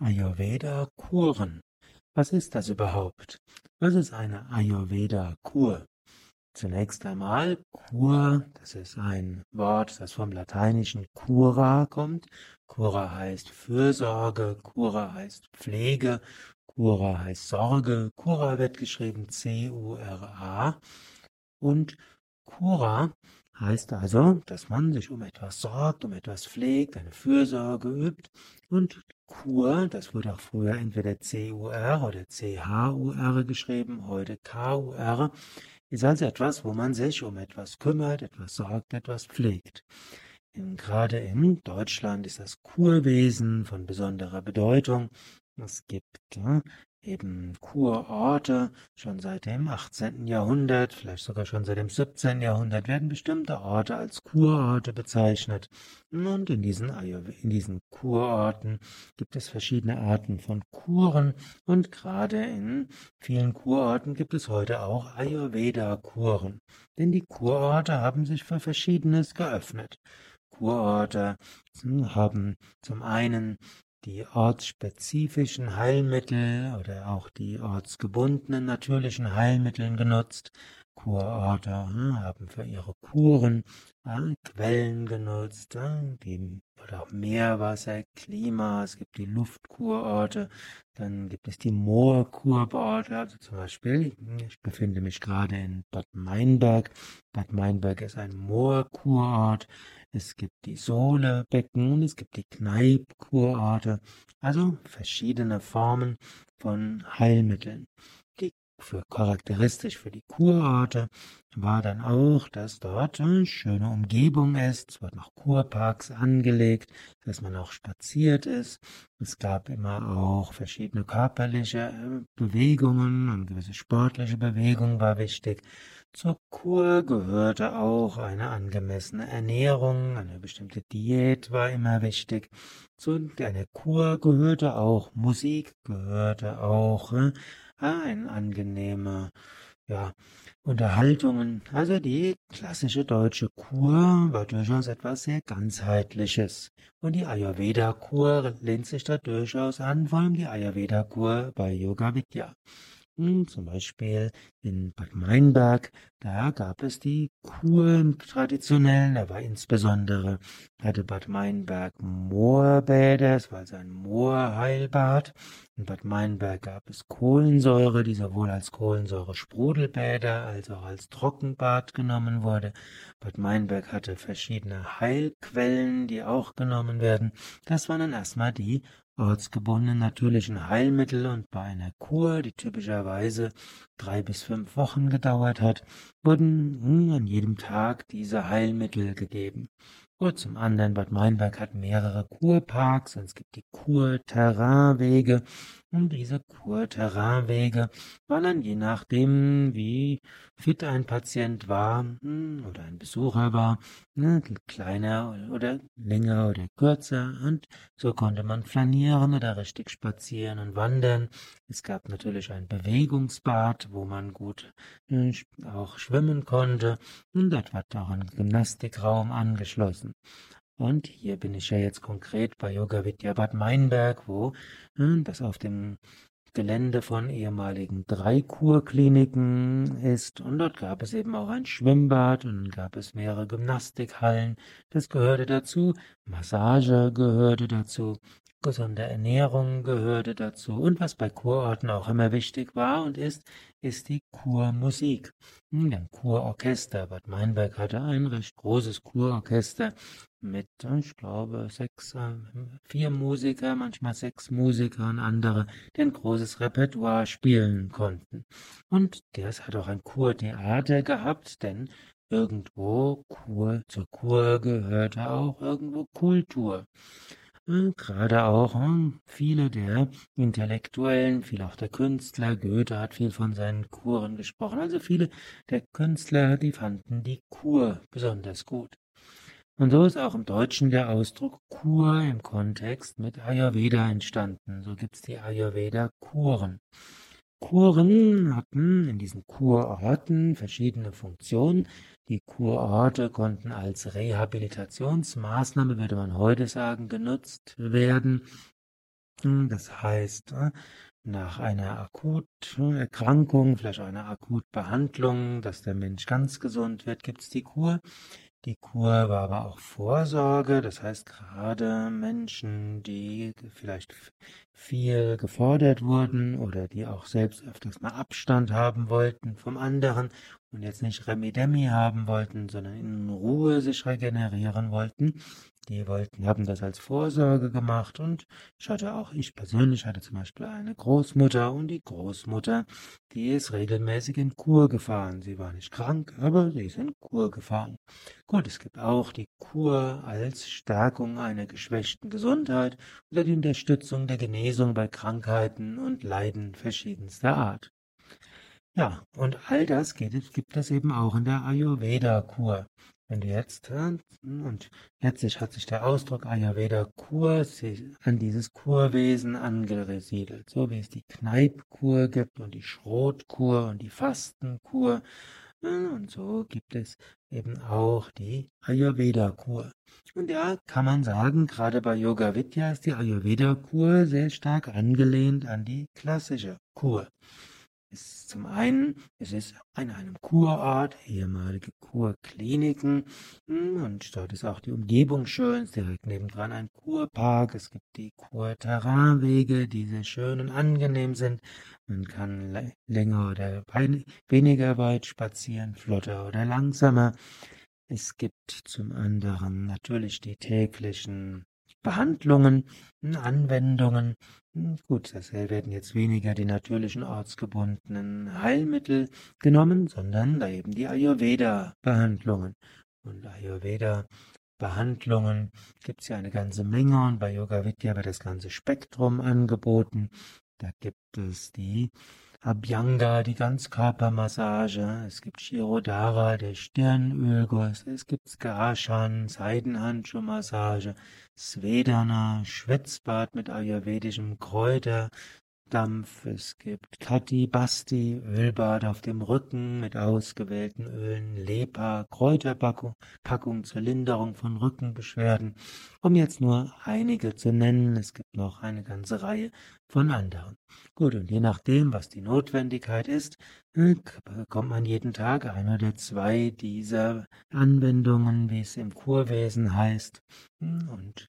Ayurveda-Kuren. Was ist das überhaupt? Was ist eine Ayurveda-Kur? Zunächst einmal Kur, das ist ein Wort, das vom lateinischen cura kommt. Cura heißt Fürsorge, Cura heißt Pflege, Cura heißt Sorge. Cura wird geschrieben C-U-R-A. Und Cura heißt also, dass man sich um etwas sorgt, um etwas pflegt, eine Fürsorge übt. Und Kur, das wurde auch früher entweder C-U-R oder C-H-U-R geschrieben, heute K-U-R, ist also etwas, wo man sich um etwas kümmert, etwas sorgt, etwas pflegt. Gerade in Deutschland ist das Kurwesen von besonderer Bedeutung. Es gibt ja, eben Kurorte, schon seit dem 18. Jahrhundert, vielleicht sogar schon seit dem 17. Jahrhundert werden bestimmte Orte als Kurorte bezeichnet. Und in diesen, in diesen Kurorten gibt es verschiedene Arten von Kuren und gerade in vielen Kurorten gibt es heute auch Ayurveda-Kuren. Denn die Kurorte haben sich für Verschiedenes geöffnet. Kurorte haben zum einen die ortsspezifischen Heilmittel oder auch die ortsgebundenen natürlichen Heilmittel genutzt. Kurorte hm, haben für ihre Kuren äh, Quellen genutzt, äh, die, oder auch Meerwasser, Klima, es gibt die Luftkurorte, dann gibt es die Moorkurorte, also zum Beispiel, ich befinde mich gerade in Bad Meinberg. Bad Meinberg ist ein Moorkurort, es gibt die Sohlebecken und es gibt die Kneipkurorte, also verschiedene Formen von Heilmitteln. Die für charakteristisch für die Kurorte war dann auch, dass dort eine schöne Umgebung ist. Es wurden auch Kurparks angelegt, dass man auch spaziert ist. Es gab immer auch verschiedene körperliche äh, Bewegungen und gewisse sportliche Bewegungen war wichtig. Zur Kur gehörte auch eine angemessene Ernährung, eine bestimmte Diät war immer wichtig. Zu einer Kur gehörte auch Musik, gehörte auch äh, ein angenehmer ja, Unterhaltungen. Also die klassische deutsche Kur war durchaus etwas sehr ganzheitliches. Und die Ayurveda-Kur lehnt sich da durchaus an, vor allem die Ayurveda-Kur bei Yoga Vidya. Zum Beispiel in Bad Meinberg, da gab es die Kuren traditionellen, da war insbesondere, hatte Bad Meinberg Moorbäder, es war also ein Moorheilbad. In Bad Meinberg gab es Kohlensäure, die sowohl als Kohlensäure-Sprudelbäder als auch als Trockenbad genommen wurde. Bad Meinberg hatte verschiedene Heilquellen, die auch genommen werden. Das waren dann erstmal die ortsgebundenen natürlichen Heilmittel und bei einer Kur, die typischerweise drei bis fünf Wochen gedauert hat, wurden an jedem Tag diese Heilmittel gegeben. Und zum anderen, Bad Meinberg hat mehrere Kurparks und es gibt die Kurterrainwege. Und diese Kurterrainwege waren dann je nachdem, wie fit ein Patient war hm, oder ein Besucher war, ne, kleiner oder länger oder kürzer. Und so konnte man flanieren oder richtig spazieren und wandern. Es gab natürlich ein Bewegungsbad, wo man gut äh, auch schwimmen konnte. Und dort war auch ein Gymnastikraum angeschlossen. Und hier bin ich ja jetzt konkret bei Yoga Vidya Bad Meinberg, wo hm, das auf dem Gelände von ehemaligen drei Kurkliniken ist. Und dort gab es eben auch ein Schwimmbad und gab es mehrere Gymnastikhallen. Das gehörte dazu. Massage gehörte dazu. Gesunde Ernährung gehörte dazu. Und was bei Kurorten auch immer wichtig war und ist, ist die Kurmusik. Ein Kurorchester. Bad Meinberg hatte ein recht großes Kurorchester mit, ich glaube, sechs, äh, vier Musiker, manchmal sechs Musiker und andere, die ein großes Repertoire spielen konnten. Und das hat auch ein Kurtheater gehabt, denn irgendwo Kur, zur Kur gehörte auch irgendwo Kultur. Hm, gerade auch hm, viele der Intellektuellen, viel auch der Künstler, Goethe hat viel von seinen Kuren gesprochen, also viele der Künstler, die fanden die Kur besonders gut. Und so ist auch im Deutschen der Ausdruck Kur im Kontext mit Ayurveda entstanden. So gibt's die Ayurveda-Kuren. Kuren hatten in diesen Kurorten verschiedene Funktionen. Die Kurorte konnten als Rehabilitationsmaßnahme, würde man heute sagen, genutzt werden. Das heißt, nach einer akuten Erkrankung, vielleicht einer Akutbehandlung, dass der Mensch ganz gesund wird, gibt es die Kur. Die Kur war aber auch Vorsorge, das heißt gerade Menschen, die vielleicht viel gefordert wurden oder die auch selbst öfters mal Abstand haben wollten vom anderen und jetzt nicht Remi-Demi haben wollten, sondern in Ruhe sich regenerieren wollten, die wollten, haben das als Vorsorge gemacht und ich hatte auch, ich persönlich hatte zum Beispiel eine Großmutter und die Großmutter, die ist regelmäßig in Kur gefahren. Sie war nicht krank, aber sie ist in Kur gefahren. Gut, es gibt auch die Kur als Stärkung einer geschwächten Gesundheit oder die Unterstützung der Genesung bei Krankheiten und Leiden verschiedenster Art. Ja, und all das gibt, gibt es eben auch in der Ayurveda-Kur. Wenn du jetzt, und letztlich hat sich der Ausdruck Ayurveda-Kur an dieses Kurwesen angesiedelt, so wie es die Kneipkur gibt und die Schrotkur und die Fastenkur. Und so gibt es eben auch die Ayurveda-Kur. Und ja, kann man sagen, gerade bei Yoga Vidya ist die Ayurveda-Kur sehr stark angelehnt an die klassische Kur ist zum einen, es ist an einem Kurort, ehemalige Kurkliniken, hm, und dort ist auch die Umgebung schön, direkt nebendran ein Kurpark, es gibt die Kurterrainwege, die sehr schön und angenehm sind. Man kann länger oder weniger weit spazieren, flotter oder langsamer. Es gibt zum anderen natürlich die täglichen Behandlungen, Anwendungen. Gut, das werden jetzt weniger die natürlichen ortsgebundenen Heilmittel genommen, sondern da eben die Ayurveda-Behandlungen. Und Ayurveda-Behandlungen gibt es ja eine ganze Menge und bei Yoga Vidya wird das ganze Spektrum angeboten. Da gibt es die Abhyanga, die Ganzkörpermassage, es gibt Shirodhara, der Stirnölguss, es gibt Skarshan, Seidenhandschuhmassage, Svedana, Schwitzbad mit ayurvedischem Kräuter, Dampf, es gibt Kati Basti, Ölbad auf dem Rücken mit ausgewählten Ölen, Lepa, Kräuterpackung zur Linderung von Rückenbeschwerden, um jetzt nur einige zu nennen, es gibt noch eine ganze Reihe von anderen. Gut, und je nachdem, was die Notwendigkeit ist, äh, bekommt man jeden Tag ein oder zwei dieser Anwendungen, wie es im Kurwesen heißt, hm, und,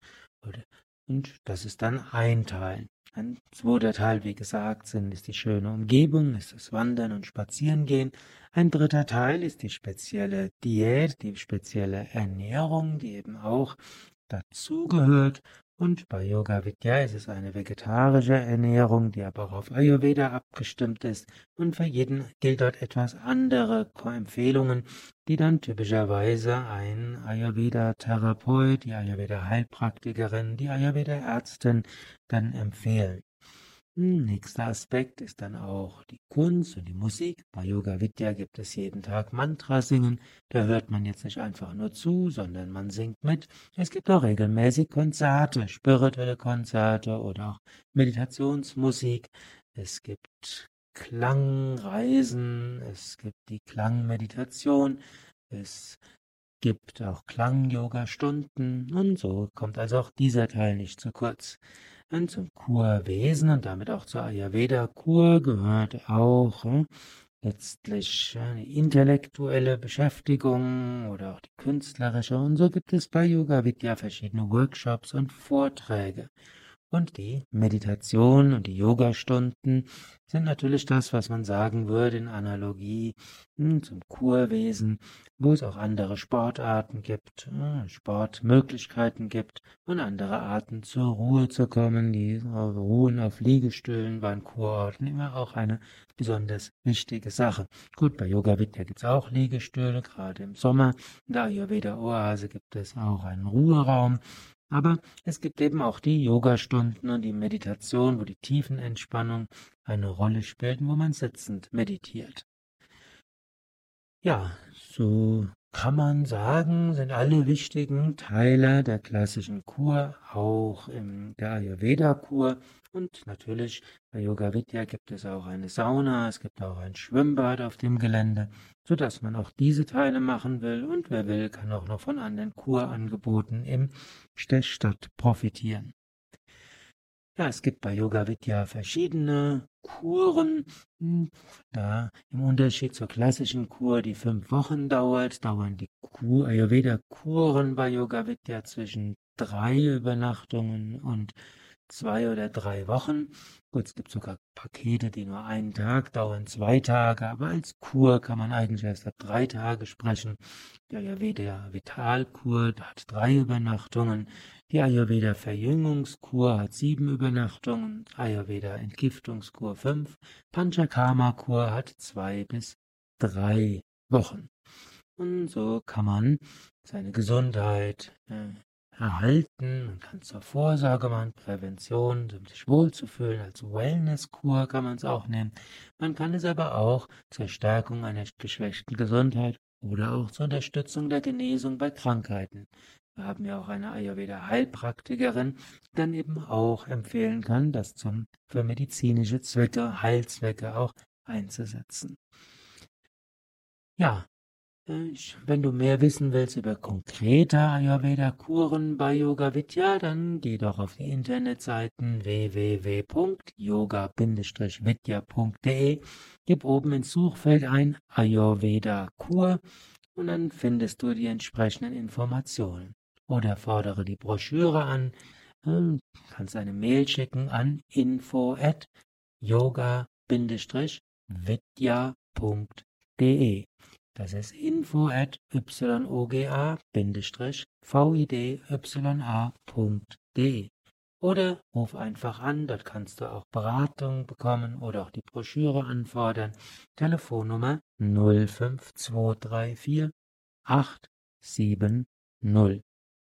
und das ist dann ein Teil. Ein zweiter Teil, wie gesagt, sind, ist die schöne Umgebung, ist das Wandern und Spazierengehen. Ein dritter Teil ist die spezielle Diät, die spezielle Ernährung, die eben auch dazugehört. Und bei Yoga Vidya ist es eine vegetarische Ernährung, die aber auch auf Ayurveda abgestimmt ist. Und für jeden gilt dort etwas andere Empfehlungen, die dann typischerweise ein Ayurveda-Therapeut, die Ayurveda-Heilpraktikerin, die Ayurveda-Ärztin dann empfehlen. Nächster Aspekt ist dann auch die Kunst und die Musik. Bei Yoga Vidya gibt es jeden Tag Mantra singen. Da hört man jetzt nicht einfach nur zu, sondern man singt mit. Es gibt auch regelmäßig Konzerte, spirituelle Konzerte oder auch Meditationsmusik. Es gibt Klangreisen, es gibt die Klangmeditation, es gibt auch Klang-Yoga-Stunden und so kommt also auch dieser Teil nicht zu kurz. Und zum Kurwesen und damit auch zur Ayurveda-Kur gehört auch hm, letztlich eine intellektuelle Beschäftigung oder auch die künstlerische. Und so gibt es bei Yoga Vidya verschiedene Workshops und Vorträge. Und die Meditation und die Yogastunden sind natürlich das, was man sagen würde in Analogie hm, zum Kurwesen, wo es auch andere Sportarten gibt, hm, Sportmöglichkeiten gibt und andere Arten zur Ruhe zu kommen. Die Ruhen auf Liegestühlen waren Kurorten immer auch eine besonders wichtige Sache. Gut, bei Yoga Vidya gibt es auch Liegestühle, gerade im Sommer. In der Ayurveda Oase gibt es auch einen Ruheraum, aber es gibt eben auch die Yogastunden und die Meditation, wo die Tiefenentspannung eine Rolle spielt, wo man sitzend meditiert. Ja, so kann man sagen, sind alle wichtigen Teile der klassischen Kur, auch in der Ayurveda-Kur. Und natürlich bei Yoga Vidya gibt es auch eine Sauna, es gibt auch ein Schwimmbad auf dem Gelände, sodass man auch diese Teile machen will. Und wer will, kann auch noch von anderen Kurangeboten im Stechstadt profitieren. Ja, es gibt bei Yoga Vidya verschiedene Kuren. Hm, da im Unterschied zur klassischen Kur, die fünf Wochen dauert, dauern die Kur, Ayurveda-Kuren bei Yoga Vidya zwischen drei Übernachtungen und zwei oder drei Wochen. Gut, es gibt sogar Pakete, die nur einen Tag dauern, zwei Tage, aber als Kur kann man eigentlich erst ab drei Tage sprechen. Die Ayurveda Vitalkur hat drei Übernachtungen. Die Ayurveda Verjüngungskur hat sieben Übernachtungen. Ayurveda Entgiftungskur fünf. Panchakarma Kur hat zwei bis drei Wochen. Und so kann man seine Gesundheit äh, erhalten. Man kann zur Vorsorge machen, Prävention, um sich wohlzufühlen. Als Wellnesskur kann man es auch nehmen. Man kann es aber auch zur Stärkung einer geschwächten Gesundheit oder auch zur Unterstützung der Genesung bei Krankheiten. Wir haben ja auch eine Ayurveda-Heilpraktikerin, die dann eben auch empfehlen kann, das zum, für medizinische Zwecke, Heilzwecke auch einzusetzen. Ja, wenn du mehr wissen willst über konkrete Ayurveda-Kuren bei Yoga Vidya, dann geh doch auf die Internetseiten www.yoga-vidya.de, gib oben ins Suchfeld ein Ayurveda-Kur und dann findest du die entsprechenden Informationen. Oder fordere die Broschüre an, ähm, kannst eine Mail schicken an info at yoga-vidya.de. Das ist info at yoga-vidya.de oder ruf einfach an, dort kannst du auch Beratung bekommen oder auch die Broschüre anfordern. Telefonnummer 05234 870